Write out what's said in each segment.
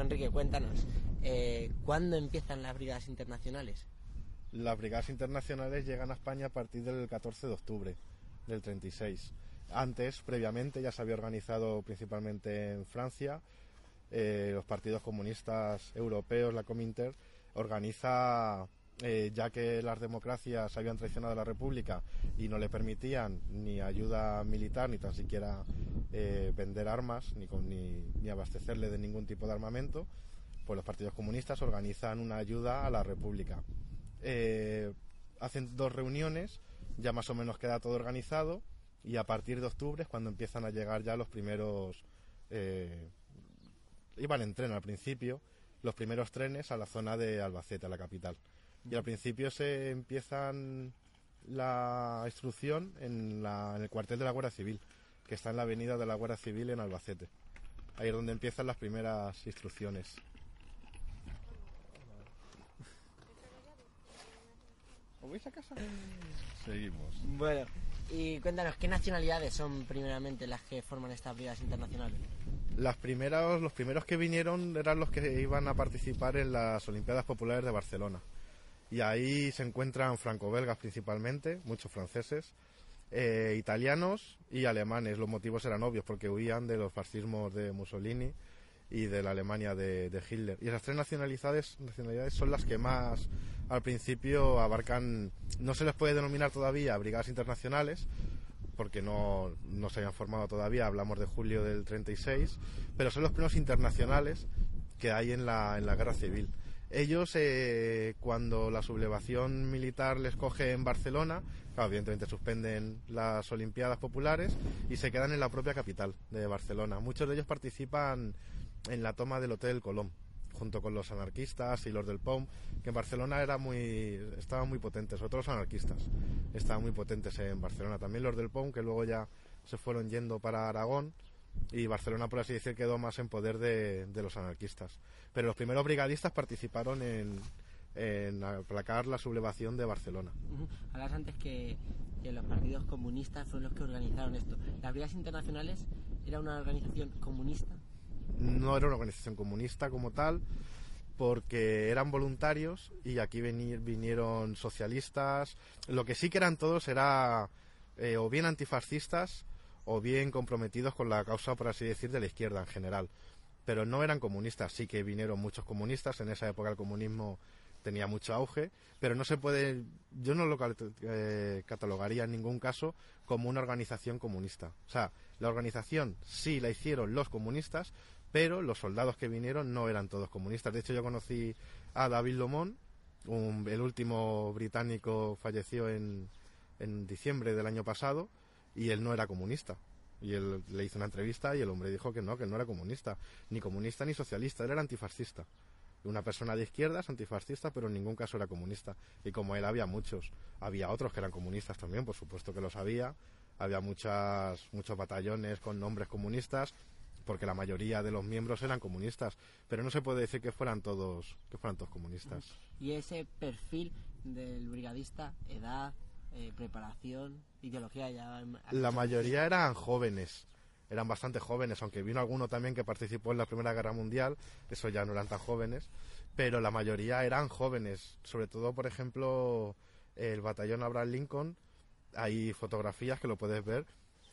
Enrique, cuéntanos, eh, ¿cuándo empiezan las brigadas internacionales? Las brigadas internacionales llegan a España a partir del 14 de octubre del 36. Antes, previamente, ya se había organizado principalmente en Francia. Eh, los partidos comunistas europeos, la Cominter, organiza, eh, ya que las democracias habían traicionado a la República y no le permitían ni ayuda militar, ni tan siquiera eh, vender armas, ni, con, ni, abastecerle de ningún tipo de armamento, pues los partidos comunistas organizan una ayuda a la República. hacen dos reuniones, ya más o menos queda todo organizado y a partir de octubre es cuando empiezan a llegar ya los primeros eh, iban en tren al principio los primeros trenes a la zona de Albacete a la capital y al principio se empiezan la instrucción en, la, en el cuartel de la Guardia Civil que está en la avenida de la Guardia Civil en Albacete ahí es donde empiezan las primeras instrucciones ¿Os vais a casa? Seguimos. Bueno, y cuéntanos, ¿qué nacionalidades son primeramente las que forman estas brigadas internacionales? Las primeras, los primeros que vinieron eran los que iban a participar en las Olimpiadas Populares de Barcelona. Y ahí se encuentran franco-belgas principalmente, muchos franceses, eh, italianos y alemanes. Los motivos eran obvios porque huían de los fascismos de Mussolini y de la Alemania de, Hitler. Y esas tres nacionalidades, nacionalidades son las que más al principio abarcan, no se les puede denominar todavía brigadas internacionales, porque no, se habían formado todavía, hablamos de julio del 36, pero son los primeros internacionales que hay en la, en la guerra civil. Ellos, eh, cuando la sublevación militar les coge en Barcelona, evidentemente suspenden las Olimpiadas Populares y se quedan en la propia capital de Barcelona. Muchos de ellos participan en la toma del Hotel Colón junto con los anarquistas y los del POM, que en Barcelona era muy, estaban muy potentes, sobre todo los anarquistas, estaban muy potentes en Barcelona. También los del POM, que luego ya se fueron yendo para Aragón, y Barcelona, por así decir, quedó más en poder de, los anarquistas. Pero los primeros brigadistas participaron en, en aplacar la sublevación de Barcelona. Hablas antes que, que, los partidos comunistas fueron los que organizaron esto. ¿Las brigadas internacionales era una organización comunista? no era una organización comunista como tal, porque eran voluntarios y aquí vinieron socialistas. Lo que sí que eran todos era eh, o bien antifascistas o bien comprometidos con la causa, por así decir, de la izquierda en general. Pero no eran comunistas, sí que vinieron muchos comunistas, en esa época el comunismo tenía mucho auge, pero no se puede, yo no lo eh, catalogaría en ningún caso como una organización comunista. O sea, la organización sí la hicieron los comunistas, pero los soldados que vinieron no eran todos comunistas. De hecho, yo conocí a David Lomón, el último británico falleció en, en diciembre del año pasado, y él no era comunista. Y él le hizo una entrevista y el hombre dijo que no, que no era comunista, ni comunista ni socialista, él era antifascista. Una persona de izquierdas, antifascista, pero en ningún caso era comunista. Y como él había muchos, había otros que eran comunistas también, por supuesto que los había. Había muchas, muchos batallones con nombres comunistas porque la mayoría de los miembros eran comunistas, pero no se puede decir que fueran todos que fueran todos comunistas. Y ese perfil del brigadista, edad, eh, preparación, ideología ya la mayoría eran jóvenes. Eran bastante jóvenes, aunque vino alguno también que participó en la Primera Guerra Mundial, eso ya no eran tan jóvenes, pero la mayoría eran jóvenes, sobre todo, por ejemplo, el batallón Abraham Lincoln, hay fotografías que lo puedes ver,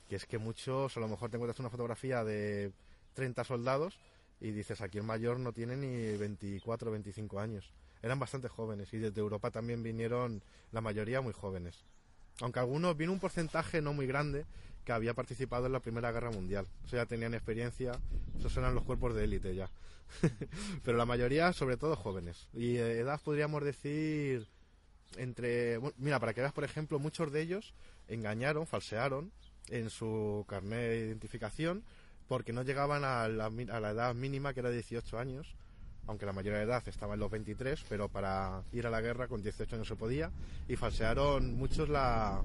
que es que muchos, a lo mejor te encuentras una fotografía de 30 soldados y dices, aquí el mayor no tiene ni 24 o 25 años. Eran bastante jóvenes y desde Europa también vinieron la mayoría muy jóvenes. Aunque algunos, vino un porcentaje no muy grande que había participado en la Primera Guerra Mundial. O sea, ya tenían experiencia, esos eran los cuerpos de élite ya. Pero la mayoría, sobre todo, jóvenes. Y eh, edad podríamos decir entre... mira, para que veas, por ejemplo, muchos de ellos engañaron, falsearon en su carnet de identificación porque no llegaban a la, a la edad mínima que era 18 años aunque la mayoría de edad estaba en los 23, pero para ir a la guerra con 18 años se podía, y falsearon muchos la,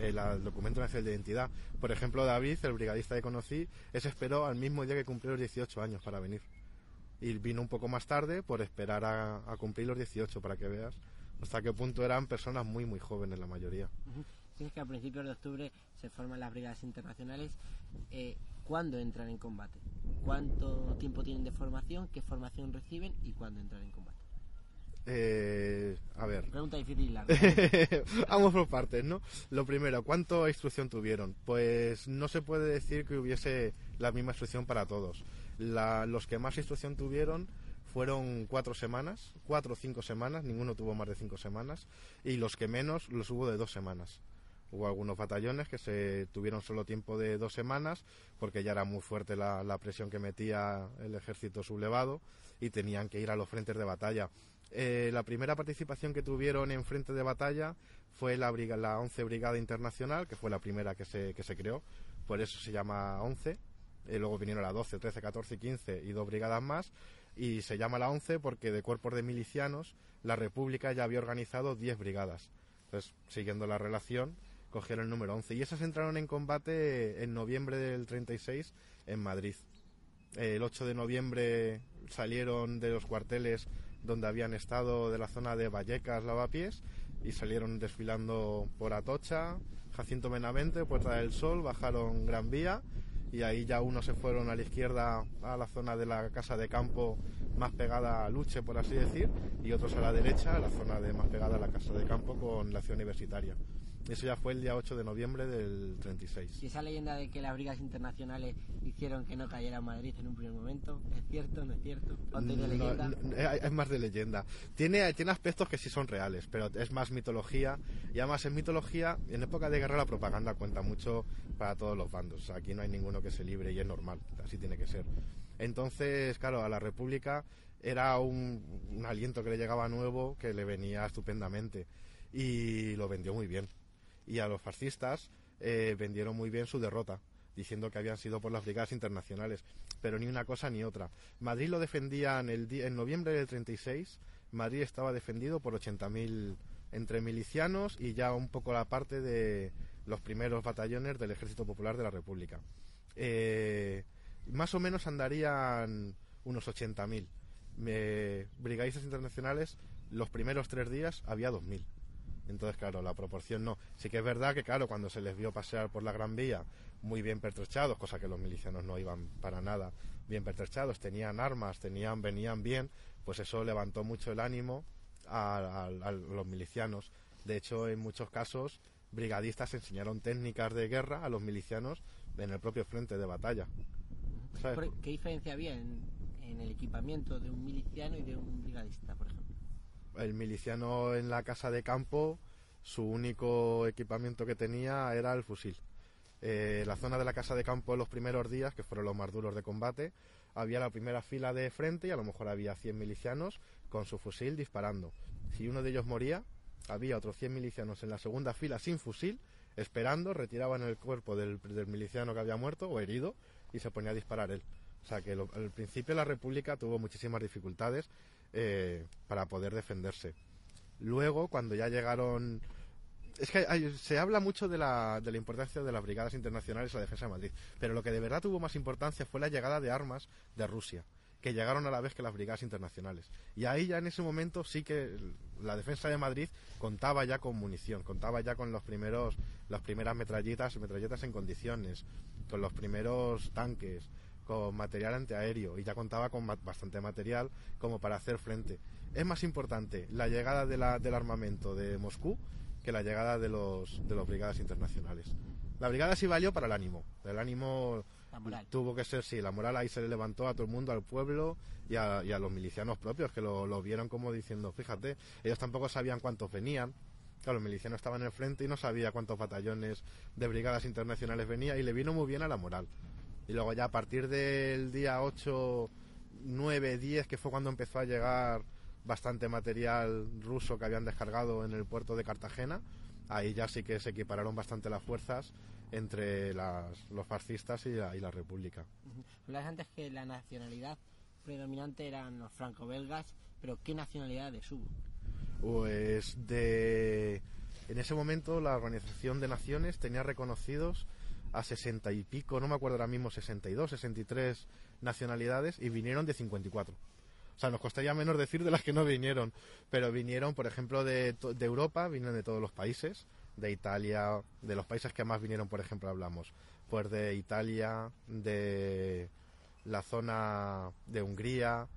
el, documento nacional de identidad. Por ejemplo, David, el brigadista que conocí, ese esperó al mismo día que cumplió los 18 años para venir. Y vino un poco más tarde por esperar a, cumplir los 18, para que veas hasta qué punto eran personas muy, muy jóvenes la mayoría es que a principios de octubre se forman las brigadas internacionales. Eh, ¿cuándo entran en combate? ¿Cuánto tiempo tienen de formación? ¿Qué formación reciben? ¿Y cuándo entran en combate? Eh, a ver. Pregunta difícil larga. Vamos por partes, ¿no? Lo primero, ¿cuánto instrucción tuvieron? Pues no se puede decir que hubiese la misma instrucción para todos. La- los que más instrucción tuvieron fueron cuatro semanas, cuatro o cinco semanas, ninguno tuvo más de cinco semanas, y los que menos los hubo de dos semanas. Hubo algunos batallones que se tuvieron solo tiempo de dos semanas porque ya era muy fuerte la, presión que metía el ejército sublevado y tenían que ir a los frentes de batalla. Eh, la primera participación que tuvieron en frente de batalla fue la, briga- la 11 Brigada Internacional, que fue la primera que se, que se creó, por eso se llama 11. Eh, luego vinieron la 12, 13, 14 y 15 y dos brigadas más. Y se llama la 11 porque de cuerpos de milicianos la República ya había organizado 10 brigadas. Entonces, siguiendo la relación, cogieron el número 11. Y esas entraron en combate en noviembre del 36 en Madrid. El 8 de noviembre salieron de los cuarteles donde habían estado de la zona de Vallecas, Lavapiés, y salieron desfilando por Atocha, Jacinto Benavente, Puerta del Sol, bajaron Gran Vía y ahí ya unos se fueron a la izquierda a la zona de la casa de campo más pegada a Luche, por así decir, y otros a la derecha, a la zona de más pegada a la casa de campo con la ciudad universitaria. Eso ya fue el día 8 de noviembre del 36. Y esa leyenda de que las brigadas internacionales hicieron que no cayera Madrid en un primer momento, ¿es cierto? ¿No es cierto? ¿O tiene No, leyenda? no, eh, es más de leyenda. Tiene, tiene aspectos que sí son reales, pero es más mitología. Y además en mitología, en época de guerra la propaganda cuenta mucho para todos los bandos. O sea, aquí no hay ninguno que se libre y es normal, así tiene que ser. Entonces, claro, a la República era un, un aliento que le llegaba nuevo, que le venía estupendamente. Y lo vendió muy bien. Y a los fascistas eh, vendieron muy bien su derrota, diciendo que habían sido por las brigadas internacionales. Pero ni una cosa ni otra. Madrid lo defendían el en noviembre del 36. Madrid estaba defendido por 80.000 entre milicianos y ya un poco la parte de los primeros batallones del Ejército Popular de la República. Eh, más o menos andarían unos 80.000. Me- brigadistas internacionales, los primeros tres días había 2.000. Entonces, claro, la proporción no. Sí que es verdad que, claro, cuando se les vio pasear por la Gran Vía muy bien pertrechados, cosa que los milicianos no iban para nada bien pertrechados, tenían armas, tenían, venían bien, pues eso levantó mucho el ánimo a, los milicianos. De hecho, en muchos casos, brigadistas enseñaron técnicas de guerra a los milicianos en el propio frente de batalla. ¿Qué diferencia había en el equipamiento de un miliciano y de un brigadista, por ejemplo? El miliciano en la casa de campo, su único equipamiento que tenía era el fusil. Eh, la zona de la casa de campo en los primeros días, que fueron los más duros de combate, había la primera fila de frente y a lo mejor había 100 milicianos con su fusil disparando. Si uno de ellos moría, había otros 100 milicianos en la segunda fila sin fusil, esperando, retiraban el cuerpo del, del miliciano que había muerto o herido y se ponía a disparar él. O sea que lo- al principio la República tuvo muchísimas dificultades eh, para poder defenderse. Luego, cuando ya llegaron... Es que se habla mucho de la, de la importancia de las brigadas internacionales en la defensa de Madrid, pero lo que de verdad tuvo más importancia fue la llegada de armas de Rusia, que llegaron a la vez que las brigadas internacionales. Y ahí ya en ese momento sí que la defensa de Madrid contaba ya con munición, contaba ya con los primeros, las primeras metralletas, metralletas en condiciones, con los primeros tanques, con material antiaéreo y ya contaba con bastante material como para hacer frente. Es más importante la llegada de la- del armamento de Moscú que la llegada de los de las brigadas internacionales. La brigada sí valió para el ánimo. El ánimo La moral. tuvo que ser, sí, la moral ahí se le levantó a todo el mundo, al pueblo y a, y a los milicianos propios que lo, lo vieron como diciendo, fíjate, ellos tampoco sabían cuántos venían. Claro, los milicianos estaban en el frente y no sabía cuántos batallones de brigadas internacionales venía y le vino muy bien a la moral. Y luego ya a partir del día 8, 9, 10, que fue cuando empezó a llegar bastante material ruso que habían descargado en el puerto de Cartagena, ahí ya sí que se equipararon bastante las fuerzas entre las- los fascistas y la, y la República. Ujú. Hablabas antes que la nacionalidad predominante eran los franco-belgas, pero ¿qué nacionalidades hubo? Pues de... En ese momento la Organización de Naciones tenía reconocidos a 60 y pico, no me acuerdo ahora mismo, 62, 63 nacionalidades y vinieron de 54. O sea, nos costaría menos decir de las que no vinieron, pero vinieron, por ejemplo, de, de Europa, vinieron de todos los países, de Italia, de los países que más vinieron, por ejemplo, hablamos pues de Italia, de la zona de Hungría,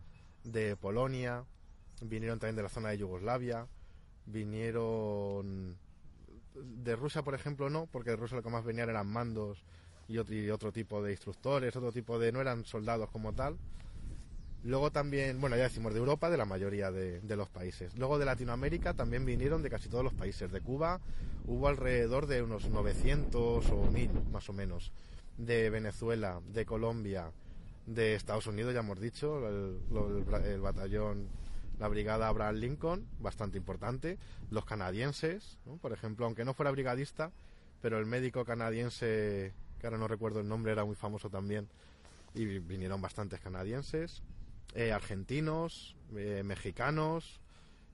de Polonia, vinieron también de la zona de Yugoslavia, vinieron de Rusia, por ejemplo, no, porque de Rusia lo que más venían eran mandos y otro, otro tipo de instructores, otro tipo de... no eran soldados como tal. Luego también, bueno, ya decimos de Europa, de la mayoría de, de, los países. Luego de Latinoamérica también vinieron de casi todos los países. De Cuba hubo alrededor de unos 900 o 1000, más o menos. De Venezuela, de Colombia, de Estados Unidos, ya hemos dicho, el, el batallón, la brigada Abraham Lincoln, bastante importante. Los canadienses, por ejemplo, aunque no fuera brigadista, pero el médico canadiense, que ahora no recuerdo el nombre, era muy famoso también. Y vinieron bastantes canadienses eh, argentinos, eh, mexicanos,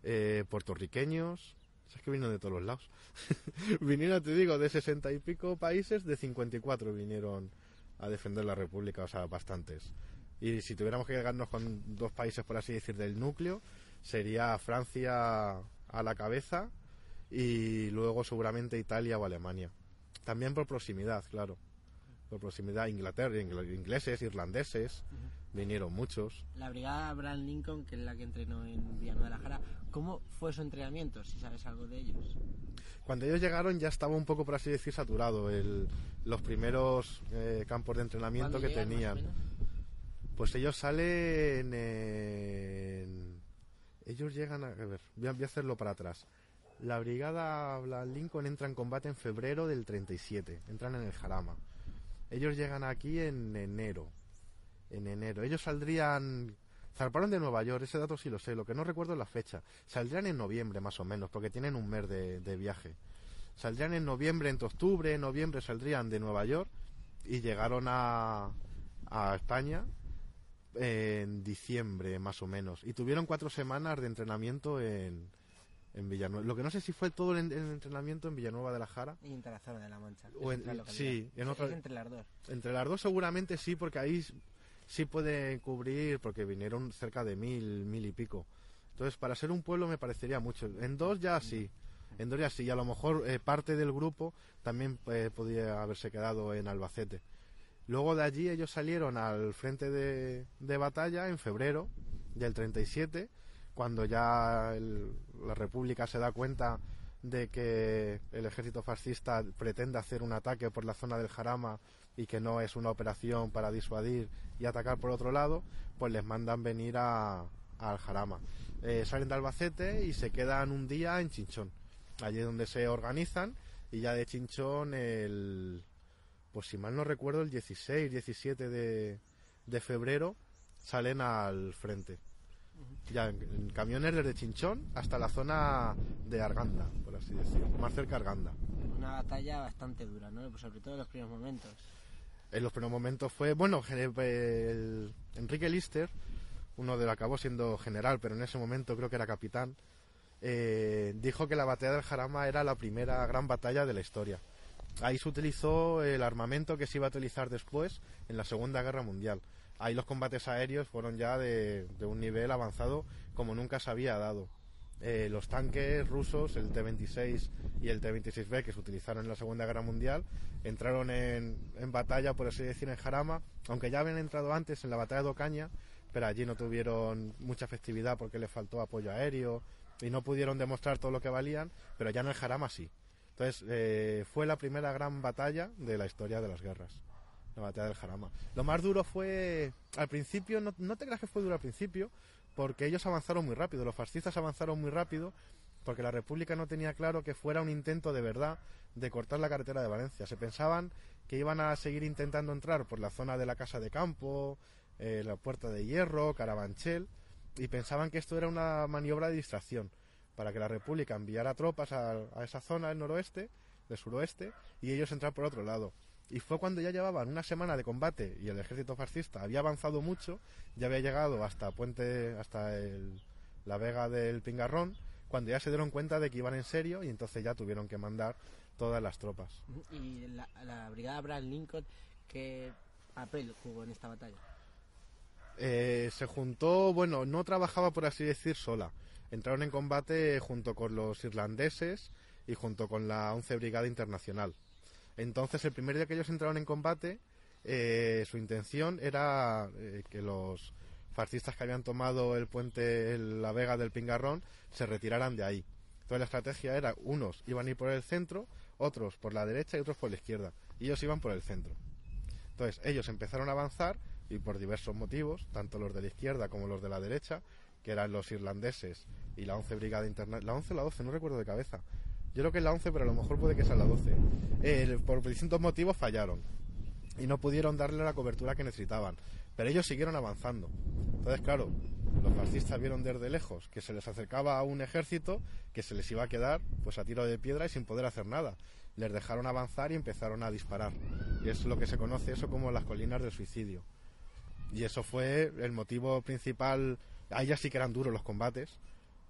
eh, puertorriqueños. Es que vinieron de todos los lados. vinieron, te digo, de sesenta y pico países, de 54 vinieron a defender la República, o sea, bastantes. Y si tuviéramos que llegarnos con dos países, por así decir, del núcleo, sería Francia a la cabeza y luego seguramente Italia o Alemania. También por proximidad, claro. Por proximidad, Inglaterra, ingleses, irlandeses. Uh -huh vinieron muchos. La brigada Abraham Lincoln, que es la que entrenó en Villanueva de la Jara, ¿cómo fue su entrenamiento, si sabes algo de ellos? Cuando ellos llegaron ya estaba un poco, por así decir, saturado el, los primeros eh, campos de entrenamiento que llegan, tenían. Pues ellos salen en... Ellos llegan a... a ver, voy a, hacerlo para atrás. La brigada Abraham Lincoln entra en combate en febrero del 37, entran en el Jarama. Ellos llegan aquí en enero, en enero. Ellos saldrían. Zarparon de Nueva York, ese dato sí lo sé, lo que no recuerdo es la fecha. Saldrían en noviembre más o menos, porque tienen un mes de, de viaje. Saldrían en noviembre, entre octubre, noviembre saldrían de Nueva York y llegaron a, a España en diciembre más o menos. Y tuvieron cuatro semanas de entrenamiento en, en Villanueva. Lo que no sé si fue todo el, el entrenamiento en Villanueva de la Jara. Y entre la zona de la Mancha. O en, sí, en otra, es entre las dos. Entre las dos seguramente sí, porque ahí sí puede cubrir, porque vinieron cerca de mil, mil y pico. Entonces, para ser un pueblo me parecería mucho. En dos ya sí. En dos ya sí. Y a lo mejor eh, parte del grupo también eh, podría haberse quedado en Albacete. Luego de allí ellos salieron al frente de, batalla en febrero del 37, cuando ya la República se da cuenta de que el ejército fascista pretende hacer un ataque por la zona del Jarama y que no es una operación para disuadir y atacar por otro lado, pues les mandan venir al Jarama. Eh, salen de Albacete y se quedan un día en Chinchón, allí donde se organizan y ya de Chinchón el, pues si mal no recuerdo, el 16, 17 de, de febrero salen al frente. Ya en, en, camiones desde Chinchón hasta la zona de Arganda, por así decirlo, más cerca de Arganda. Una batalla bastante dura, ¿no? Pues sobre todo en los primeros momentos. En los primeros momentos fue, bueno, el, Enrique Lister, uno de los acabó siendo general, pero en ese momento creo que era capitán, eh, dijo que la batalla del Jarama era la primera gran batalla de la historia. Ahí se utilizó el armamento que se iba a utilizar después en la Segunda Guerra Mundial. Ahí los combates aéreos fueron ya de, un nivel avanzado como nunca se había dado. Eh, los tanques rusos, el T-26 y el T-26B que se utilizaron en la Segunda Guerra Mundial, entraron en, en, batalla, por así decir, en Jarama, aunque ya habían entrado antes en la batalla de Ocaña, pero allí no tuvieron mucha festividad porque les faltó apoyo aéreo y no pudieron demostrar todo lo que valían, pero ya en el Jarama sí. Entonces eh, fue la primera gran batalla de la historia de las guerras, la batalla del Jarama. Lo más duro fue, al principio, no, no te creas que fue duro al principio, porque ellos avanzaron muy rápido, los fascistas avanzaron muy rápido, porque la República no tenía claro que fuera un intento de verdad de cortar la carretera de Valencia. Se pensaban que iban a seguir intentando entrar por la zona de la Casa de Campo, eh, la Puerta de Hierro, Carabanchel, y pensaban que esto era una maniobra de distracción, para que la República enviara tropas a, a esa zona del noroeste, del suroeste, y ellos entrar por otro lado. Y fue cuando ya llevaban una semana de combate y el ejército fascista había avanzado mucho, ya había llegado hasta Puente, hasta el, la Vega del Pingarrón, cuando ya se dieron cuenta de que iban en serio y entonces ya tuvieron que mandar todas las tropas. ¿Y la, la brigada Abraham Lincoln qué papel jugó en esta batalla? Eh, se juntó, bueno, no trabajaba por así decir sola. Entraron en combate junto con los irlandeses y junto con la 11 Brigada Internacional Entonces, el primer día que ellos entraron en combate, eh, su intención era eh, que los fascistas que habían tomado el puente, la vega del Pingarrón, se retiraran de ahí. Entonces la estrategia era, unos iban a ir por el centro, otros por la derecha y otros por la izquierda. Y ellos iban por el centro. Entonces ellos empezaron a avanzar y por diversos motivos, tanto los de la izquierda como los de la derecha, que eran los irlandeses y la 11 Brigada Internacional, la 11 o la 12, no recuerdo de cabeza. Yo creo que es la 11, pero a lo mejor puede que sea la 12. Eh, por distintos motivos fallaron y no pudieron darle la cobertura que necesitaban. Pero ellos siguieron avanzando. Entonces, claro, los fascistas vieron desde lejos que se les acercaba a un ejército que se les iba a quedar pues a tiro de piedra y sin poder hacer nada. Les dejaron avanzar y empezaron a disparar. Y es lo que se conoce eso como las colinas del suicidio. Y eso fue el motivo principal. Ahí ya sí que eran duros los combates,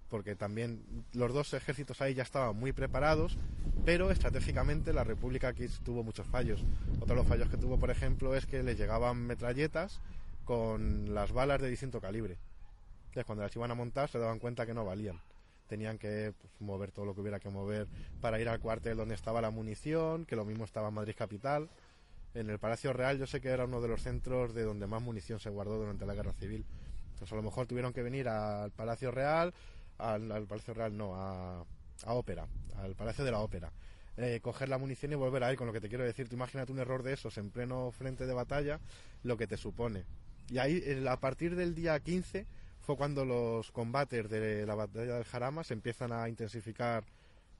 porque también los dos ejércitos ahí ya estaban muy preparados, pero estratégicamente la República aquí tuvo muchos fallos. Otro de los fallos que tuvo, por ejemplo, es que le llegaban metralletas con las balas de distinto calibre. Entonces, cuando las iban a montar se daban cuenta que no valían. Tenían que pues, mover todo lo que hubiera que mover para ir al cuartel donde estaba la munición, que lo mismo estaba en Madrid Capital. En el Palacio Real yo sé que era uno de los centros de donde más munición se guardó durante la Guerra Civil. Entonces a lo mejor tuvieron que venir al Palacio Real, al, Palacio Real no, a, a Ópera, al Palacio de la Ópera. Eh, coger la munición y volver ahí, con lo que te quiero decir. Tú imagínate un error de esos en pleno frente de batalla, lo que te supone. Y ahí, a partir del día 15, fue cuando los combates de la batalla del Jarama se empiezan a intensificar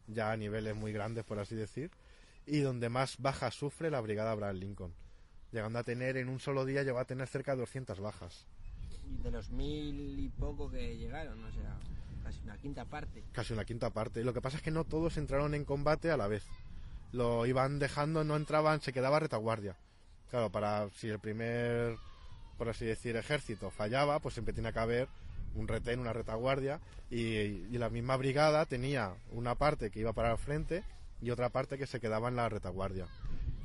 ya a niveles muy grandes, por así decir, y donde más bajas sufre la brigada Abraham Lincoln, llegando a tener en un solo día, llegó a tener cerca de 200 bajas. De los mil y poco que llegaron, o sea, casi una quinta parte. Casi una quinta parte. Lo que pasa es que no todos entraron en combate a la vez. Lo iban dejando, no entraban, se quedaba retaguardia. Claro, para si el primer por así decir, ejército fallaba, pues siempre tenía que haber un retén, una retaguardia, y, la misma brigada tenía una parte que iba para el frente y otra parte que se quedaba en la retaguardia.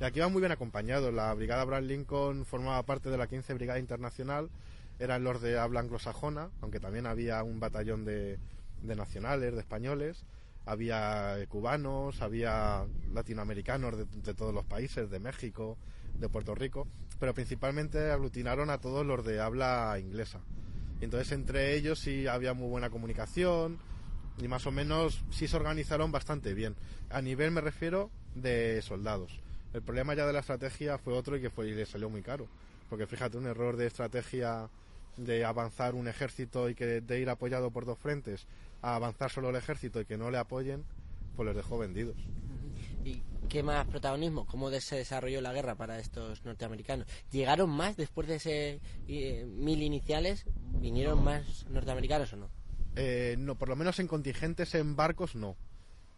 Y aquí iban muy bien acompañados. La brigada Abraham Lincoln formaba parte de la 15 Brigada Internacional, eran los de habla anglosajona, aunque también había un batallón de, nacionales, de españoles, había cubanos, había latinoamericanos de todos los países, de México, de Puerto Rico, pero principalmente aglutinaron a todos los de habla inglesa. Entonces entre ellos sí había muy buena comunicación y más o menos sí se organizaron bastante bien. A nivel me refiero de soldados. El problema ya de la estrategia fue otro y que fue y le salió muy caro. Porque fíjate, un error de estrategia de avanzar un ejército y que de ir apoyado por dos frentes a avanzar solo el ejército y que no le apoyen, pues les dejó vendidos. ¿Y qué más protagonismo? ¿Cómo se desarrolló la guerra para estos norteamericanos? ¿Llegaron más después de ese eh, mil iniciales? ¿Vinieron más norteamericanos o no? Eh, no, por lo menos en contingentes en barcos no.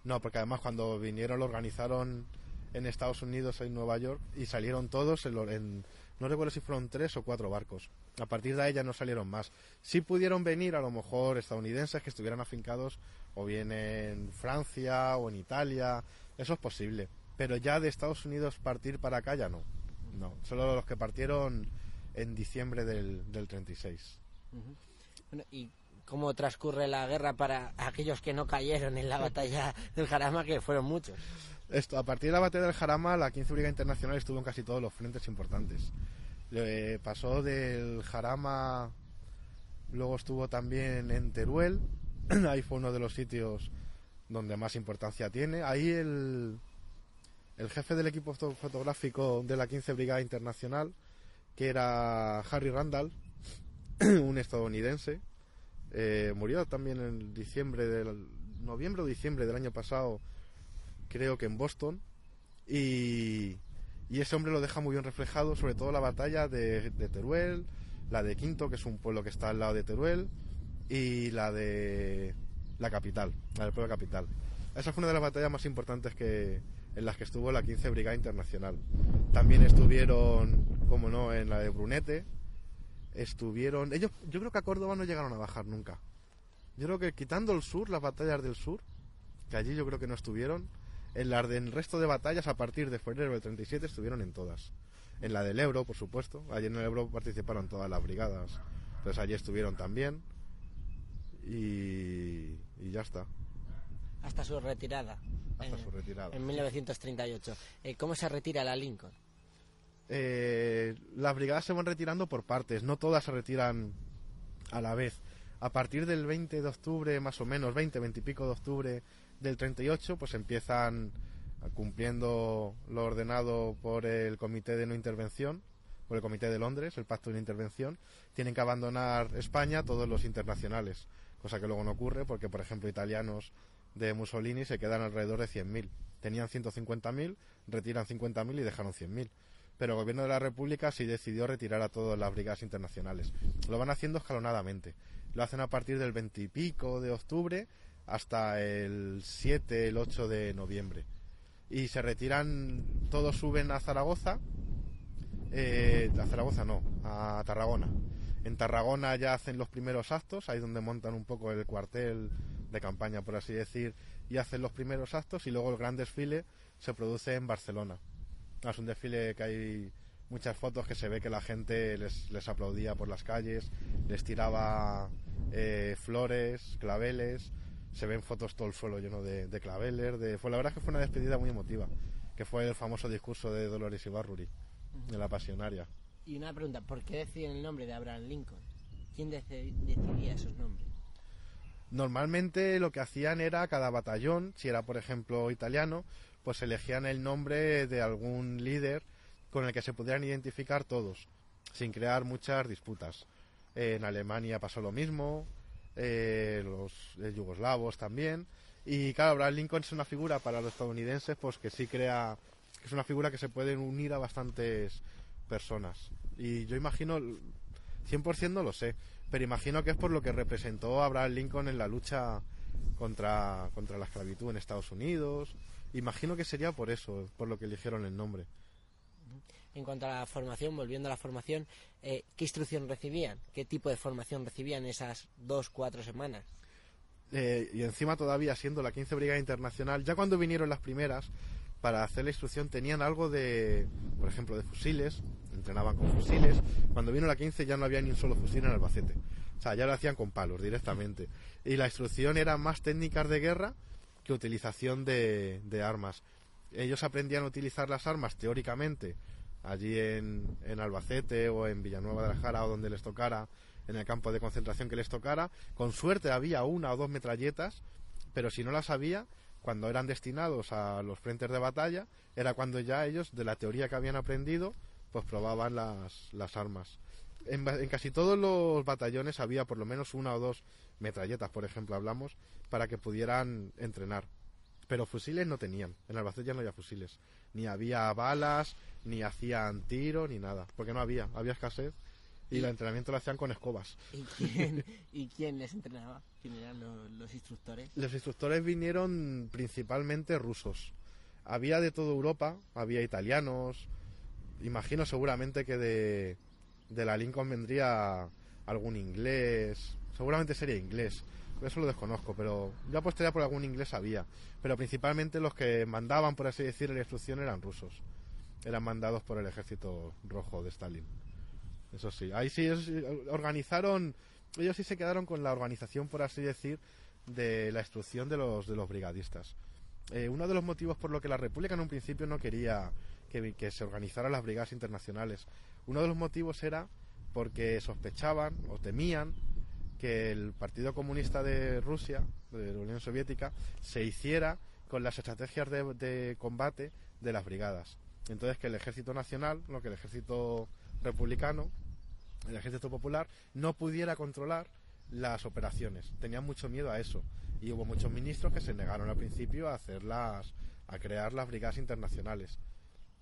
No, porque además cuando vinieron lo organizaron en Estados Unidos, en Nueva York, y salieron todos en, no recuerdo si fueron tres o cuatro barcos. A partir de ahí ya no salieron más. Sí pudieron venir a lo mejor estadounidenses que estuvieran afincados o bien en Francia o en Italia, eso es posible. Pero ya de Estados Unidos partir para acá ya no. No, solo los que partieron en diciembre del, del 36. ¿y cómo transcurre la guerra para aquellos que no cayeron en la batalla del Jarama, que fueron muchos? Esto, a partir de la batalla del Jarama, la 15 Brigada Internacional estuvo en casi todos los frentes importantes. Pasó del Jarama, luego estuvo también en Teruel, ahí fue uno de los sitios donde más importancia tiene. Ahí el, el jefe del equipo fotográfico de la 15 Brigada Internacional, que era Harry Randall, un estadounidense, eh, murió también en diciembre del noviembre o diciembre del año pasado, creo que en Boston, y, y ese hombre lo deja muy bien reflejado, sobre todo la batalla de, de Teruel, la de Quinto, que es un pueblo que está al lado de Teruel, y la de la capital, la del pueblo capital. Esa fue una de las batallas más importantes que, en las que estuvo la 15 Brigada Internacional. También estuvieron, como no, en la de Brunete. Estuvieron. Ellos, yo creo que a Córdoba no llegaron a bajar nunca. Yo creo que quitando el sur, las batallas del sur, que allí yo creo que no estuvieron, en las del resto de batallas a partir de febrero del 37 estuvieron en todas. En la del Ebro, por supuesto. Allí en el Ebro participaron todas las brigadas. Entonces allí estuvieron también y, ya está. hasta su retirada. Hasta en, su retirada. En 1938. Eh, ¿Cómo se retira la Lincoln? Eh, las brigadas se van retirando por partes, no todas se retiran a la vez. A partir del 20 de octubre, más o menos, 20, 20 y pico de octubre del 38, pues empiezan cumpliendo lo ordenado por el Comité de No Intervención, por el Comité de Londres, el Pacto de No Intervención, tienen que abandonar España todos los internacionales, cosa que luego no ocurre porque, por ejemplo, italianos de Mussolini se quedan alrededor de 100.000. Tenían 150.000, retiran 50.000 y dejaron 100.000 pero el gobierno de la República sí decidió retirar a todas las brigadas internacionales. Lo van haciendo escalonadamente. Lo hacen a partir del 20 y pico de octubre hasta el 7, el 8 de noviembre. Y se retiran, todos suben a Zaragoza, eh, a Zaragoza no, a Tarragona. En Tarragona ya hacen los primeros actos, ahí donde montan un poco el cuartel de campaña, por así decir, y hacen los primeros actos y luego el gran desfile se produce en Barcelona es un desfile que hay muchas fotos que se ve que la gente les, les aplaudía por las calles, les tiraba eh, flores, claveles, se ven fotos todo el suelo lleno de, claveles. De, fue, la verdad es que fue una despedida muy emotiva, que fue el famoso discurso de Dolores Ibarruri, de la pasionaria. Y una pregunta, ¿por qué deciden el nombre de Abraham Lincoln? ¿Quién decidía esos nombres? Normalmente lo que hacían era cada batallón, si era por ejemplo italiano, pues elegían el nombre de algún líder con el que se pudieran identificar todos, sin crear muchas disputas. En Alemania pasó lo mismo, eh, los yugoslavos también, y claro, Abraham Lincoln es una figura para los estadounidenses, pues que sí crea, es una figura que se puede unir a bastantes personas. Y yo imagino, 100% no lo sé, pero imagino que es por lo que representó Abraham Lincoln en la lucha contra, contra la esclavitud en Estados Unidos, Imagino que sería por eso, por lo que eligieron el nombre. En cuanto a la formación, volviendo a la formación, eh, ¿qué instrucción recibían? ¿Qué tipo de formación recibían esas dos, cuatro semanas? Eh, y encima todavía siendo la 15 Brigada Internacional, ya cuando vinieron las primeras, para hacer la instrucción tenían algo de, por ejemplo, de fusiles, entrenaban con fusiles. Cuando vino la 15 ya no había ni un solo fusil en Albacete. O sea, ya lo hacían con palos directamente. Y la instrucción era más técnicas de guerra que utilización de, armas. Ellos aprendían a utilizar las armas teóricamente allí en, en, Albacete o en Villanueva de la Jara o donde les tocara, en el campo de concentración que les tocara. Con suerte había una o dos metralletas, pero si no las había, cuando eran destinados a los frentes de batalla, era cuando ya ellos, de la teoría que habían aprendido, pues probaban las, las armas. En, en, casi todos los batallones había por lo menos una o dos metralletas, por ejemplo, hablamos, para que pudieran entrenar. Pero fusiles no tenían. En Albacete ya no había fusiles. Ni había balas, ni hacían tiro, ni nada. Porque no había. Había escasez. Y, el entrenamiento lo hacían con escobas. ¿Y quién, les entrenaba? ¿Quién eran los, instructores? Los instructores vinieron principalmente rusos. Había de toda Europa, había italianos. Imagino seguramente que de, de la Lincoln vendría algún inglés. Seguramente sería inglés eso lo desconozco, pero yo apostaría por algún inglés había. Pero principalmente los que mandaban, por así decir, la instrucción eran rusos. Eran mandados por el ejército rojo de Stalin. Eso sí, ahí sí organizaron, ellos sí se quedaron con la organización, por así decir, de la instrucción de los, de los brigadistas. Eh, uno de los motivos por lo que la República en un principio no quería que, que se organizaran las brigadas internacionales, uno de los motivos era porque sospechaban o temían que el Partido Comunista de Rusia, de la Unión Soviética, se hiciera con las estrategias de, combate de las brigadas. Entonces que el ejército nacional, lo que el ejército republicano, el ejército popular, no pudiera controlar las operaciones. Tenían mucho miedo a eso. Y hubo muchos ministros que se negaron al principio a hacerlas, a crear las brigadas internacionales.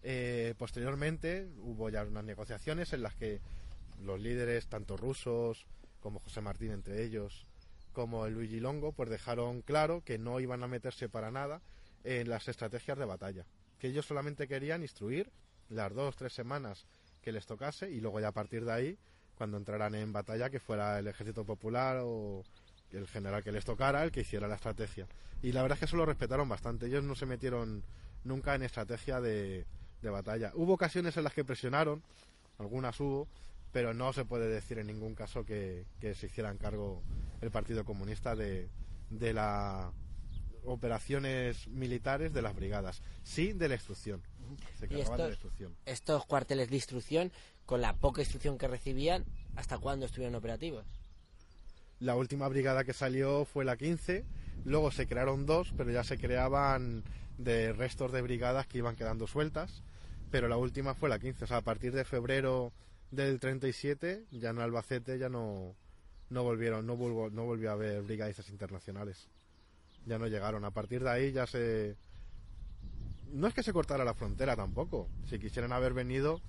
Eh, posteriormente hubo ya unas negociaciones en las que los líderes, tanto rusos, como José Martín entre ellos, como el Luigi Longo, pues dejaron claro que no iban a meterse para nada en las estrategias de batalla, que ellos solamente querían instruir las dos tres semanas que les tocase y luego ya a partir de ahí, cuando entraran en batalla, que fuera el ejército popular o el general que les tocara el que hiciera la estrategia. Y la verdad es que eso lo respetaron bastante, ellos no se metieron nunca en estrategia de, de batalla. Hubo ocasiones en las que presionaron, algunas hubo, pero no se puede decir en ningún caso que, se hiciera cargo el Partido Comunista de, de la operaciones militares de las brigadas, sí de la instrucción. Se Y encargaban de estos- la instrucción. Estos cuarteles de instrucción, con la poca instrucción que recibían, ¿hasta cuándo estuvieron operativos? La última brigada que salió fue la 15, luego se crearon dos, pero ya se creaban de restos de brigadas que iban quedando sueltas, pero la última fue la 15, o sea, a partir de febrero del 37 ya en Albacete ya no no volvieron, no volvió, no volvió a haber brigadistas internacionales. Ya no llegaron, a partir de ahí ya se no es que se cortara la frontera tampoco, si quisieran haber venido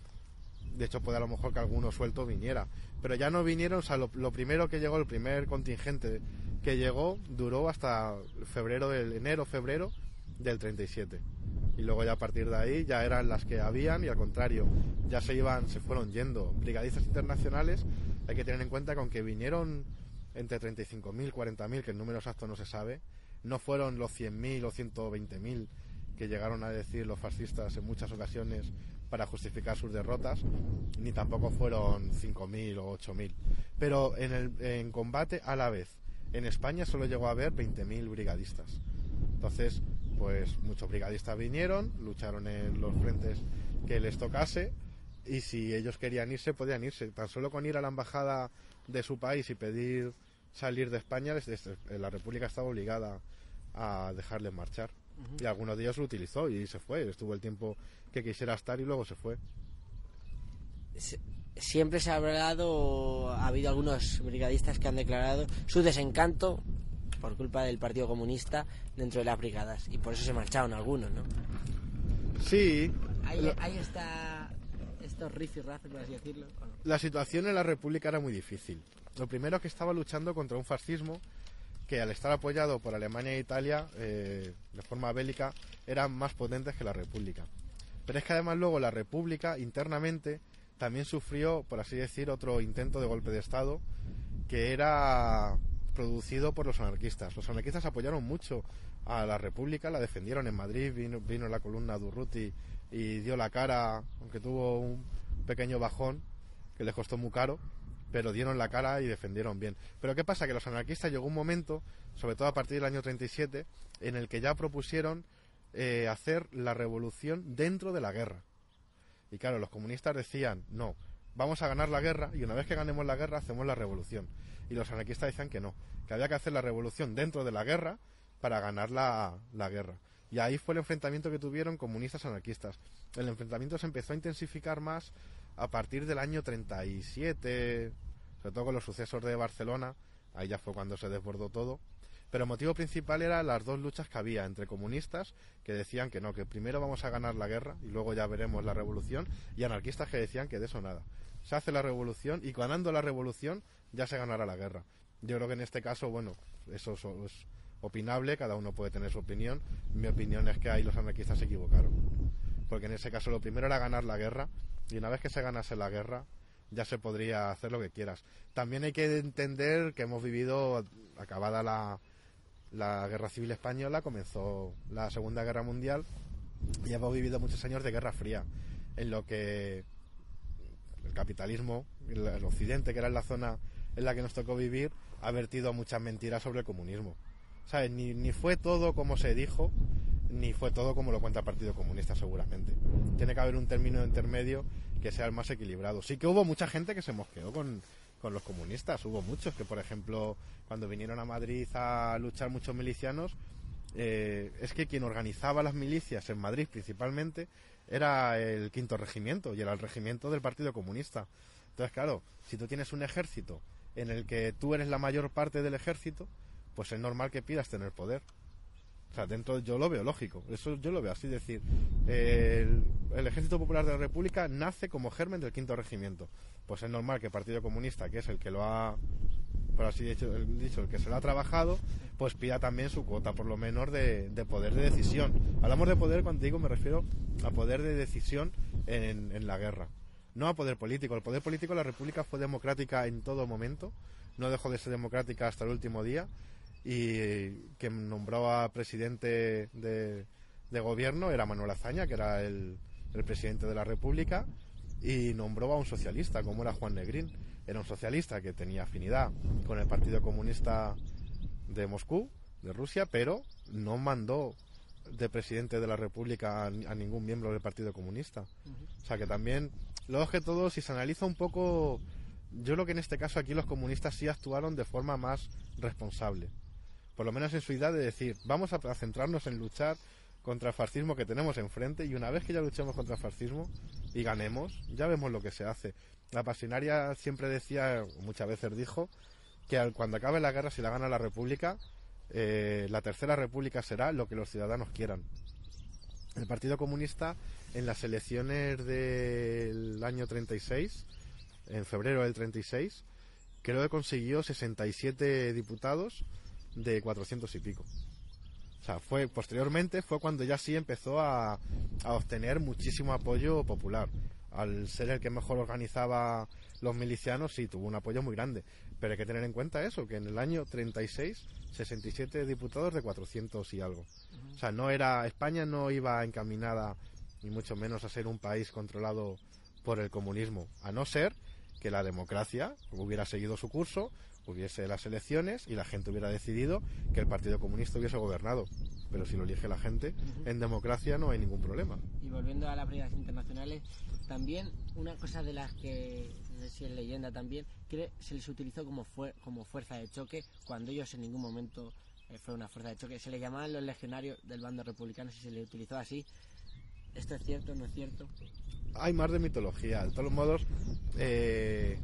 de hecho puede a lo mejor que alguno suelto viniera. Pero ya no vinieron o sea lo, primero que llegó el primer contingente que llegó duró hasta febrero enero febrero del 37 y luego ya a partir de ahí ya eran las que habían y al contrario ya se iban se fueron yendo brigadistas internacionales hay que tener en cuenta que aunque vinieron entre 35.000 40.000 que el número exacto no se sabe no fueron los 100.000 o 120.000 que llegaron a decir los fascistas en muchas ocasiones para justificar sus derrotas, ni tampoco fueron 5.000 o 8.000. Pero en, el, en combate a la vez, en España solo llegó a haber 20.000 brigadistas. Entonces, pues muchos brigadistas vinieron, lucharon en los frentes que les tocase y si ellos querían irse, podían irse. Tan solo con ir a la embajada de su país y pedir salir de España, les- la República estaba obligada a dejarles marchar. Y alguno de ellos lo utilizó y se fue. Estuvo el tiempo que quisiera estar y luego se fue. Siempre se ha hablado, ha habido algunos brigadistas que han declarado su desencanto por culpa del Partido Comunista dentro de las brigadas y por eso se marcharon algunos, ¿no? Sí, Ahí, lo- ahí está estos rifirrafes, por así decirlo. la situación en la República era muy difícil. Lo primero es que estaba luchando contra un fascismo que al estar apoyado por Alemania e Italia eh, de forma bélica eran más potentes que la República. Pero es que además luego la República internamente también sufrió, por así decir, otro intento de golpe de Estado que era producido por los anarquistas. Los anarquistas apoyaron mucho a la República, la defendieron en Madrid, vino, vino la columna Durruti y dio la cara, aunque tuvo un pequeño bajón que les costó muy caro, pero dieron la cara y defendieron bien. Pero ¿qué pasa? Que los anarquistas llegó un momento, sobre todo a partir del año 37, en el que ya propusieron eh, hacer la revolución dentro de la guerra. Y claro, los comunistas decían, no, vamos a ganar la guerra y una vez que ganemos la guerra hacemos la revolución. Y los anarquistas decían que no, que había que hacer la revolución dentro de la guerra para ganar la, la guerra. Y ahí fue el enfrentamiento que tuvieron comunistas anarquistas. El enfrentamiento se empezó a intensificar más a partir del año 37, sobre todo con los sucesos de Barcelona, ahí ya fue cuando se desbordó todo. Pero el motivo principal era las dos luchas que había entre comunistas que decían que no, que primero vamos a ganar la guerra y luego ya veremos la revolución, y anarquistas que decían que de eso nada. Se hace la revolución y ganando la revolución ya se ganará la guerra. Yo creo que en este caso, bueno, eso es, opinable, cada uno puede tener su opinión. Mi opinión es que ahí los anarquistas se equivocaron. Porque en ese caso lo primero era ganar la guerra y una vez que se ganase la guerra ya se podría hacer lo que quieras. También hay que entender que hemos vivido, acabada la, la guerra civil española, comenzó la Segunda Guerra Mundial y hemos vivido muchos años de Guerra Fría, en lo que el capitalismo, el, el occidente, que era la zona en la que nos tocó vivir, ha vertido muchas mentiras sobre el comunismo. ¿Sabes? Ni, ni fue todo como se dijo, ni fue todo como lo cuenta el Partido Comunista, seguramente. Tiene que haber un término intermedio que sea el más equilibrado. Sí que hubo mucha gente que se mosqueó con, con los comunistas. Hubo muchos que, por ejemplo, cuando vinieron a Madrid a luchar muchos milicianos, eh, es que quien organizaba las milicias en Madrid principalmente era el quinto regimiento y era el regimiento del Partido Comunista. Entonces, claro, si tú tienes un ejército en el que tú eres la mayor parte del ejército, pues es normal que pidas tener poder. O sea, dentro yo lo veo lógico, eso yo lo veo así, decir, el, el, Ejército Popular de la República nace como germen del quinto regimiento. Pues es normal que el Partido Comunista, que es el que lo ha, por así dicho, el, que se lo ha trabajado, pues pida también su cuota, por lo menos, de, de poder de decisión. Hablamos de poder, cuando digo, me refiero a poder de decisión en, la guerra. No a poder político. El poder político de la República fue democrática en todo momento, no dejó de ser democrática hasta el último día y que nombró a presidente de, de, gobierno era Manuel Azaña, que era el, el, presidente de la República, y nombró a un socialista, como era Juan Negrín. Era un socialista que tenía afinidad con el Partido Comunista de Moscú, de Rusia, pero no mandó de presidente de la República a, a ningún miembro del Partido Comunista. O sea que también, luego que todo, si se analiza un poco, yo creo que en este caso aquí los comunistas sí actuaron de forma más responsable. Por lo menos en su idea de decir, vamos a, a centrarnos en luchar contra el fascismo que tenemos enfrente y una vez que ya luchemos contra el fascismo y ganemos, ya vemos lo que se hace. La pasionaria siempre decía, muchas veces dijo, que cuando acabe la guerra, si la gana la República, eh, la tercera República será lo que los ciudadanos quieran. El Partido Comunista en las elecciones del año 36, en febrero del 36, creo que consiguió 67 diputados de 400 y pico. O sea, fue posteriormente fue cuando ya sí empezó a, a obtener muchísimo apoyo popular. Al ser el que mejor organizaba los milicianos, sí, tuvo un apoyo muy grande. Pero hay que tener en cuenta eso, que en el año 36, 67 diputados de 400 y algo. O sea, no era, España no iba encaminada, ni mucho menos a ser un país controlado por el comunismo, a no ser que la democracia hubiera seguido su curso, hubiese las elecciones y la gente hubiera decidido que el Partido Comunista hubiese gobernado. Pero si lo elige la gente, en democracia no hay ningún problema. Y volviendo a las brigadas internacionales, también una cosa de las que, no sé si es leyenda también, que se les utilizó como, fue, como fuerza de choque cuando ellos en ningún momento eh, fue una fuerza de choque. Se les llamaban los legionarios del bando republicano y se les utilizó así. ¿Esto es cierto no es cierto? Hay más de mitología. De todos modos, eh,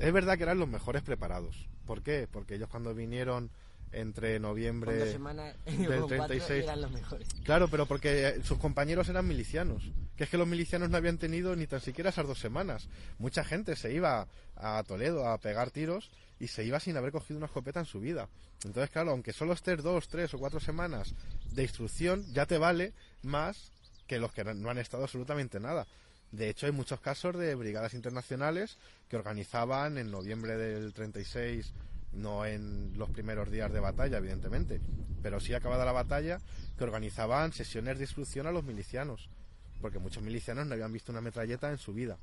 es verdad que eran los mejores preparados. ¿Por qué? Porque ellos cuando vinieron entre noviembre... del con cuatro 36. eran los mejores. Claro, pero porque eh, sus compañeros eran milicianos. Que es que los milicianos no habían tenido ni tan siquiera esas dos semanas. Mucha gente se iba a Toledo a pegar tiros y se iba sin haber cogido una escopeta en su vida. Entonces, claro, aunque solo estés dos, tres o cuatro semanas de instrucción, ya te vale más que los que no han estado absolutamente nada. De hecho, hay muchos casos de brigadas internacionales que organizaban en noviembre del 36, no en los primeros días de batalla, evidentemente, pero sí acabada la batalla, que organizaban sesiones de instrucción a los milicianos, porque muchos milicianos no habían visto una metralleta en su vida.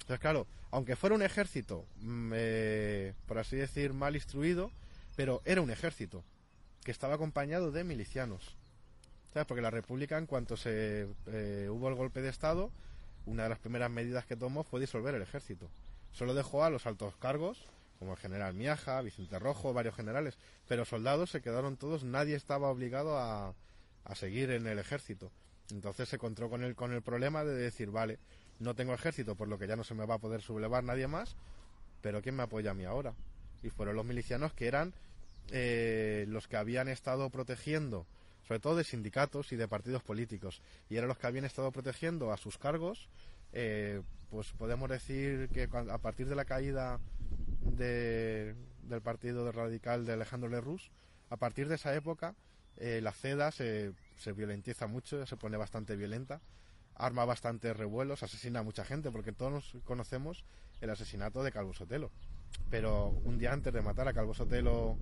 Entonces, claro, aunque fuera un ejército, mm, eh, por así decir, mal instruido, pero era un ejército que estaba acompañado de milicianos. ¿Sabes? Porque la República, en cuanto se eh, hubo el golpe de Estado, una de las primeras medidas que tomó fue disolver el ejército. Solo dejó a los altos cargos, como el general Miaja, Vicente Rojo, varios generales, pero soldados se quedaron todos, nadie estaba obligado a, a seguir en el ejército. Entonces se encontró con el, con el problema de decir, vale, no tengo ejército, por lo que ya no se me va a poder sublevar nadie más, pero ¿quién me apoya a mí ahora? Y fueron los milicianos que eran eh, los que habían estado protegiendo, sobre todo de sindicatos y de partidos políticos, y eran los que habían estado protegiendo a sus cargos, eh, pues podemos decir que a partir de la caída de- del partido radical de Alejandro Lerroux, a partir de esa época, eh, la CEDA se, se violentiza mucho, se pone bastante violenta, arma bastantes revuelos, asesina a mucha gente, porque todos conocemos el asesinato de Calvo Sotelo. Pero un día antes de matar a Calvo Sotelo,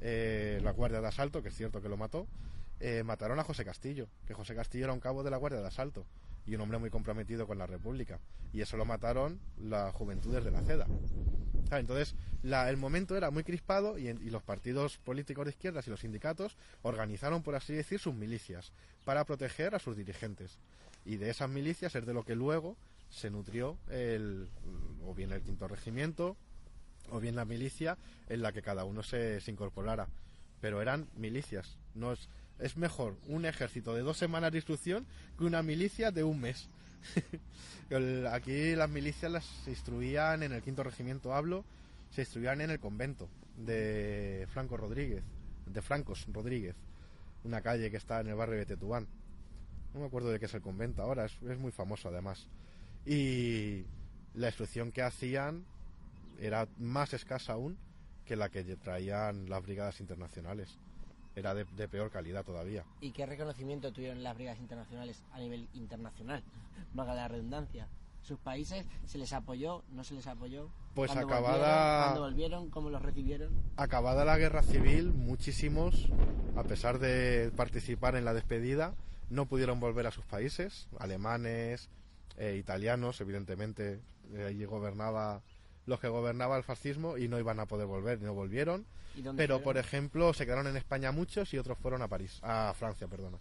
eh, la Guardia de Asalto, que es cierto que lo mató, eh, mataron a José Castillo, que José Castillo era un cabo de la Guardia de Asalto y un hombre muy comprometido con la República. Y eso lo mataron las juventudes de la CEDA. Ah, entonces, la- el momento era muy crispado y, los partidos políticos de izquierdas y los sindicatos organizaron, por así decir, sus milicias para proteger a sus dirigentes. Y de esas milicias es de lo que luego se nutrió el, o bien el quinto regimiento o bien la milicia en la que cada uno se, se incorporara. Pero eran milicias. No es, es mejor un ejército de dos semanas de instrucción que una milicia de un mes. Aquí las milicias las instruían en el quinto regimiento, hablo, se instruían en el convento de Franco Rodríguez, de Francos Rodríguez, una calle que está en el barrio de Tetuán. No me acuerdo de qué es el convento ahora, es, es muy famoso además. Y la instrucción que hacían era más escasa aún que la que traían las brigadas internacionales. Era de, de peor calidad todavía. ¿Y qué reconocimiento tuvieron las brigadas internacionales a nivel internacional? Valga la redundancia. ¿Sus países se les apoyó? ¿No se les apoyó? Pues ¿Cuándo acabada- volvieron? ¿Cuándo volvieron? ¿Cómo los recibieron? Acabada la guerra civil, muchísimos, a pesar de participar en la despedida, no pudieron volver a sus países. Alemanes, eh, italianos, evidentemente, eh, allí gobernaba los que gobernaba el fascismo y no iban a poder volver, no volvieron. ¿Y dónde Pero, fueron? por ejemplo, se quedaron en España muchos y otros fueron a París, a Francia, perdona.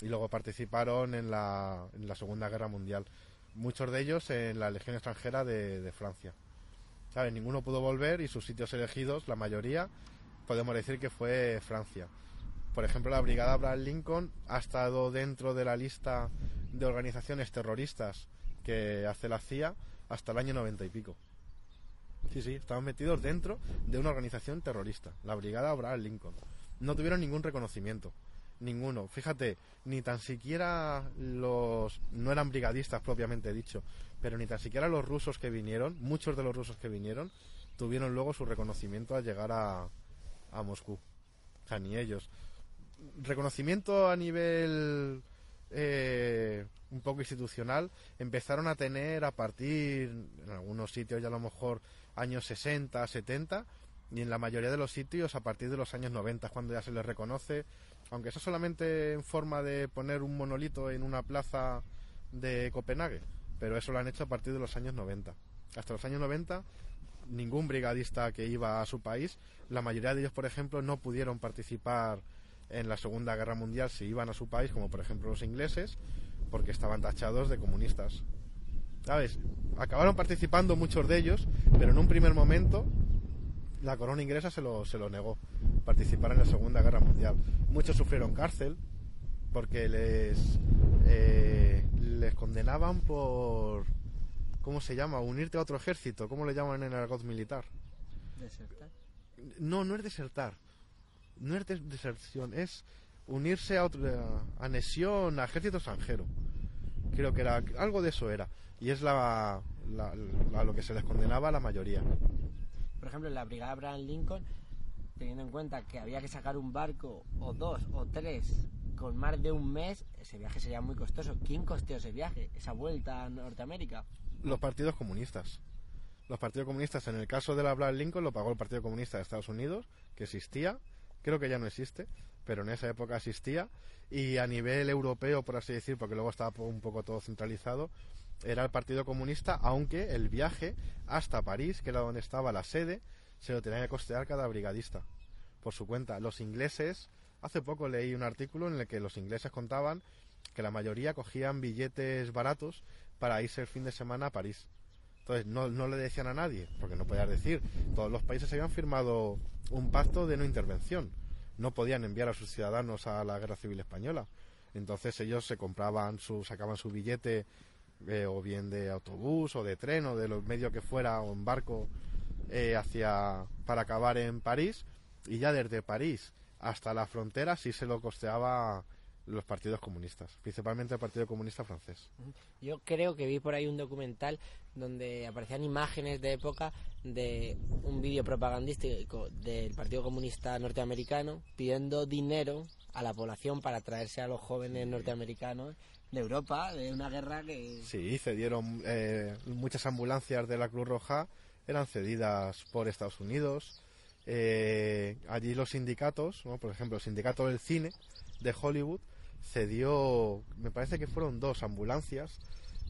Y luego participaron en la, en la Segunda Guerra Mundial. Muchos de ellos en la Legión extranjera de, de Francia. ¿Sabes? Ninguno pudo volver y sus sitios elegidos, la mayoría, podemos decir que fue Francia. Por ejemplo, la Brigada Abraham Lincoln ha estado dentro de la lista de organizaciones terroristas que hace la CIA hasta el año noventa y pico. Sí, sí, estaban metidos dentro de una organización terrorista, la Brigada Abraham Lincoln. No tuvieron ningún reconocimiento, ninguno. Fíjate, ni tan siquiera los... no eran brigadistas propiamente dicho, pero ni tan siquiera los rusos que vinieron, muchos de los rusos que vinieron, tuvieron luego su reconocimiento al llegar a, a Moscú. O sea, ni ellos. Reconocimiento a nivel poco institucional empezaron a tener a partir, en algunos sitios ya a lo mejor años 60, 70, y en la mayoría de los sitios a partir de los años 90, cuando ya se les reconoce, aunque eso solamente en forma de poner un monolito en una plaza de Copenhague, pero eso lo han hecho a partir de los años 90. Hasta los años 90 ningún brigadista que iba a su país, la mayoría de ellos, por ejemplo, no pudieron participar en la Segunda Guerra Mundial si iban a su país, como por ejemplo los ingleses, porque estaban tachados de comunistas. ¿Sabes? Acabaron participando muchos de ellos, pero en un primer momento la corona inglesa se lo, se lo negó, participar en la Segunda Guerra Mundial. Muchos sufrieron cárcel porque les, eh, les condenaban por, ¿cómo se llama? Unirte a otro ejército, ¿cómo le llaman en el argot militar? ¿Desertar? No, no es desertar. No es des- deserción, es unirse a otra anexión a ejército extranjero. Creo que era algo de eso era. Y es la, la- la- a lo que se les condenaba a la mayoría. Por ejemplo, la Brigada Abraham Lincoln, teniendo en cuenta que había que sacar un barco o dos o tres con más de un mes, ese viaje sería muy costoso. ¿Quién costeó ese viaje, esa vuelta a Norteamérica? Los partidos comunistas. Los partidos comunistas, en el caso de la Abraham Lincoln, lo pagó el Partido Comunista de Estados Unidos, que existía. Creo que ya no existe, pero en esa época existía. Y a nivel europeo, por así decir, porque luego estaba un poco todo centralizado, era el Partido Comunista, aunque el viaje hasta París, que era donde estaba la sede, se lo tenía que costear cada brigadista, por su cuenta. Los ingleses, hace poco leí un artículo en el que los ingleses contaban que la mayoría cogían billetes baratos para irse el fin de semana a París. Entonces no, no le decían a nadie, porque no podías decir. Todos los países habían firmado un pacto de no intervención. No podían enviar a sus ciudadanos a la guerra civil española. Entonces ellos se compraban su, sacaban su billete eh, o bien de autobús o de tren o de los medios que fuera o en barco eh, hacia para acabar en París y ya desde París hasta la frontera sí se lo costeaba los partidos comunistas, principalmente el Partido Comunista francés. Yo creo que vi por ahí un documental donde aparecían imágenes de época de un vídeo propagandístico del Partido Comunista norteamericano pidiendo dinero a la población para traerse a los jóvenes norteamericanos de Europa de una guerra que Sí, cedieron eh, muchas ambulancias de la Cruz Roja eran cedidas por Estados Unidos. Eh, allí los sindicatos, ¿no? por ejemplo, el sindicato del cine de Hollywood cedió, me parece que fueron dos ambulancias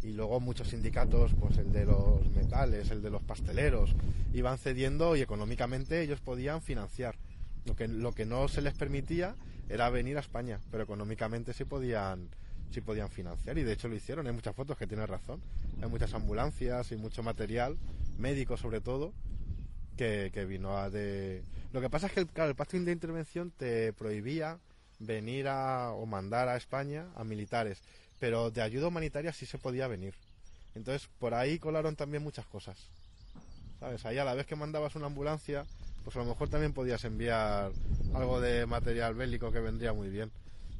y luego muchos sindicatos, pues el de los metales, el de los pasteleros, iban cediendo y económicamente ellos podían financiar. Lo que, lo que no se les permitía era venir a España, pero económicamente sí podían, sí podían financiar y de hecho lo hicieron. Hay muchas fotos que tienes razón. Hay muchas ambulancias y mucho material, médico sobre todo, que, que vino a de... Lo que pasa es que el, claro, el pacto de intervención te prohibía venir a, o mandar a España a militares, pero de ayuda humanitaria sí se podía venir. Entonces por ahí colaron también muchas cosas. ¿Sabes? Ahí a la vez que mandabas una ambulancia, pues a lo mejor también podías enviar algo de material bélico que vendría muy bien.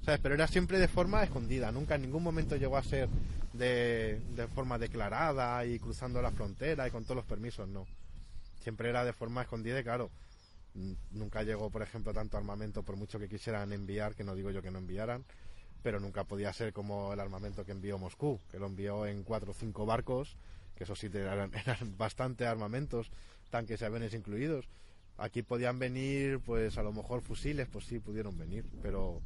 ¿Sabes? Pero era siempre de forma escondida, nunca en ningún momento llegó a ser de, de forma declarada y cruzando la frontera y con todos los permisos, no. Siempre era de forma escondida y claro, nunca llegó, por ejemplo, tanto armamento por mucho que quisieran enviar, que no digo yo que no enviaran, pero nunca podía ser como el armamento que envió Moscú, que lo envió en cuatro o cinco barcos, que eso sí eran, eran bastante armamentos, tanques y aviones incluidos. Aquí podían venir, pues a lo mejor fusiles, pues sí pudieron venir, pero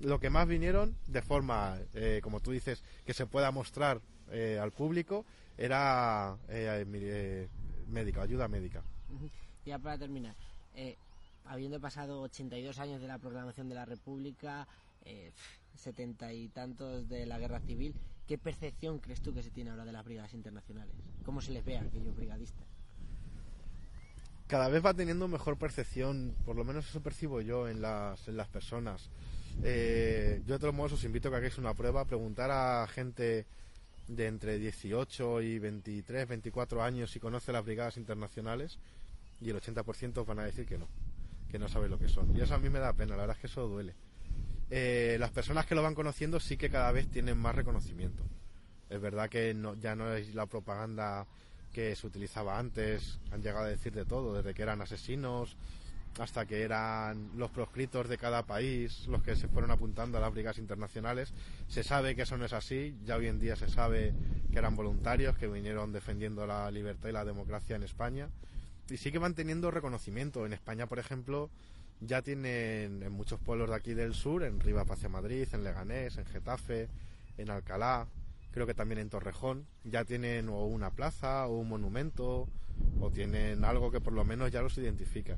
lo que más vinieron de forma, eh, como tú dices, que se pueda mostrar eh, al público, era eh, eh, médica, ayuda médica. Ya para terminar, eh, habiendo pasado 82 años de la proclamación de la República, eh, setenta y tantos de la guerra civil, ¿qué percepción crees tú que se tiene ahora de las brigadas internacionales? ¿Cómo se les ve a aquellos brigadistas? Cada vez va teniendo mejor percepción, por lo menos eso percibo yo en las, en las personas. Eh, yo de todos modos os invito a que hagáis una prueba, preguntar a gente de entre 18 y 23, 24 años si conoce las brigadas internacionales y el 80% van a decir que no, que no sabe lo que son. Y eso a mí me da pena, la verdad es que eso duele. Eh, las personas que lo van conociendo sí que cada vez tienen más reconocimiento. Es verdad que no, ya no es la propaganda que se utilizaba antes, han llegado a decir de todo, desde que eran asesinos hasta que eran los proscritos de cada país los que se fueron apuntando a las brigadas internacionales. Se sabe que eso no es así, ya hoy en día se sabe que eran voluntarios, que vinieron defendiendo la libertad y la democracia en España. Y sí que van teniendo reconocimiento. En España, por ejemplo, ya tienen en muchos pueblos de aquí del sur, en Rivas hacia Madrid, en Leganés, en Getafe, en Alcalá, creo que también en Torrejón, ya tienen o una plaza o un monumento o tienen algo que por lo menos ya los identifica.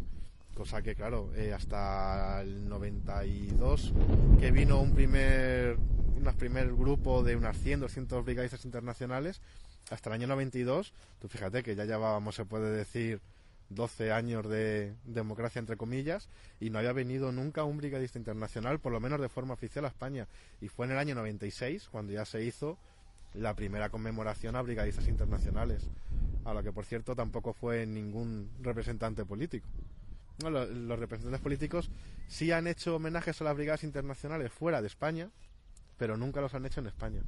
Cosa que, claro, eh, hasta el 92, que vino un primer, un primer grupo de unas 100, 200 brigadistas internacionales, hasta el año 92, tú fíjate que ya llevábamos, se puede decir, 12 años de democracia, entre comillas, y no había venido nunca un brigadista internacional, por lo menos de forma oficial, a España. Y fue en el año 96 cuando ya se hizo la primera conmemoración a brigadistas internacionales, a la que, por cierto, tampoco fue ningún representante político. los, los representantes políticos sí han hecho homenajes a las brigadas internacionales fuera de España, pero nunca los han hecho en España,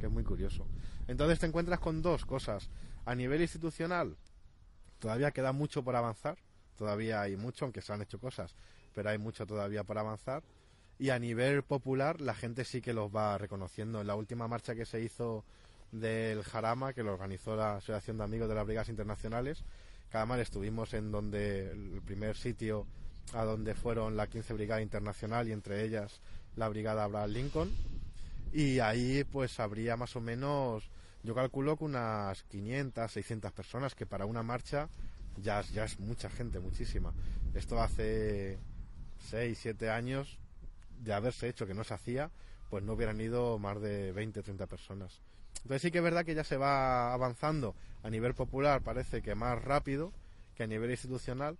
que es muy curioso. Entonces te encuentras con dos cosas. A nivel institucional, todavía queda mucho por avanzar, todavía hay mucho, aunque se han hecho cosas, pero hay mucho todavía por avanzar. Y a nivel popular, la gente sí que los va reconociendo. En la última marcha que se hizo del Jarama, que lo organizó la Asociación de Amigos de las Brigadas Internacionales, cada mal estuvimos en donde el primer sitio a donde fueron la 15 Brigada Internacional y entre ellas la Brigada Abraham Lincoln. Y ahí pues habría más o menos yo calculo que unas 500, 600 personas, que para una marcha ya, ya es mucha gente, muchísima. Esto hace 6, 7 años de haberse hecho que no se hacía, pues no hubieran ido más de 20, 30 personas. Entonces sí que es verdad que ya se va avanzando a nivel popular, parece que más rápido que a nivel institucional,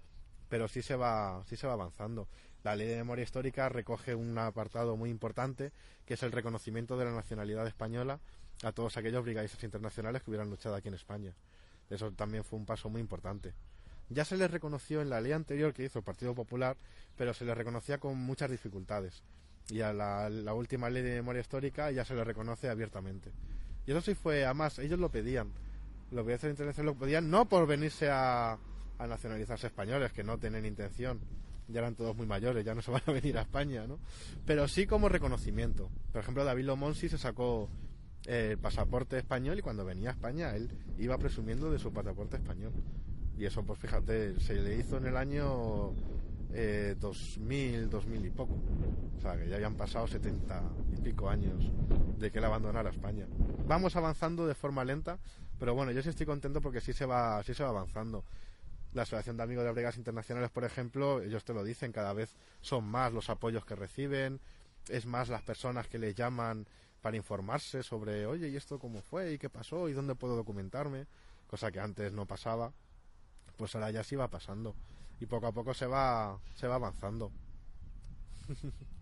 pero sí se va, sí se va avanzando. La ley de memoria histórica recoge un apartado muy importante, que es el reconocimiento de la nacionalidad española a todos aquellos brigadistas internacionales que hubieran luchado aquí en España. Eso también fue un paso muy importante. Ya se les reconoció en la ley anterior que hizo el Partido Popular, pero se les reconocía con muchas dificultades. Y a la, última ley de memoria histórica ya se les reconoce abiertamente. Y eso sí fue, además, ellos lo pedían. Los brigadistas internacionales lo pedían no por venirse a, a nacionalizarse españoles, que no tienen intención, ya eran todos muy mayores, ya no se van a venir a España, ¿no? Pero sí como reconocimiento. Por ejemplo, David Lomonsi se sacó el pasaporte español y cuando venía a España él iba presumiendo de su pasaporte español. Y eso, pues fíjate, se le hizo en el año eh, 2000, 2000 y poco. O sea, que ya habían pasado 70 y pico años de que él abandonara España. Vamos avanzando de forma lenta, pero bueno, yo sí estoy contento porque sí se va, sí se va avanzando. La Asociación de Amigos de Bregas Internacionales, por ejemplo, ellos te lo dicen, cada vez son más los apoyos que reciben, es más las personas que les llaman para informarse sobre, oye, ¿y esto cómo fue? ¿Y qué pasó? ¿Y dónde puedo documentarme? Cosa que antes no pasaba. Pues ahora ya sí va pasando. Y poco a poco se va, se va avanzando.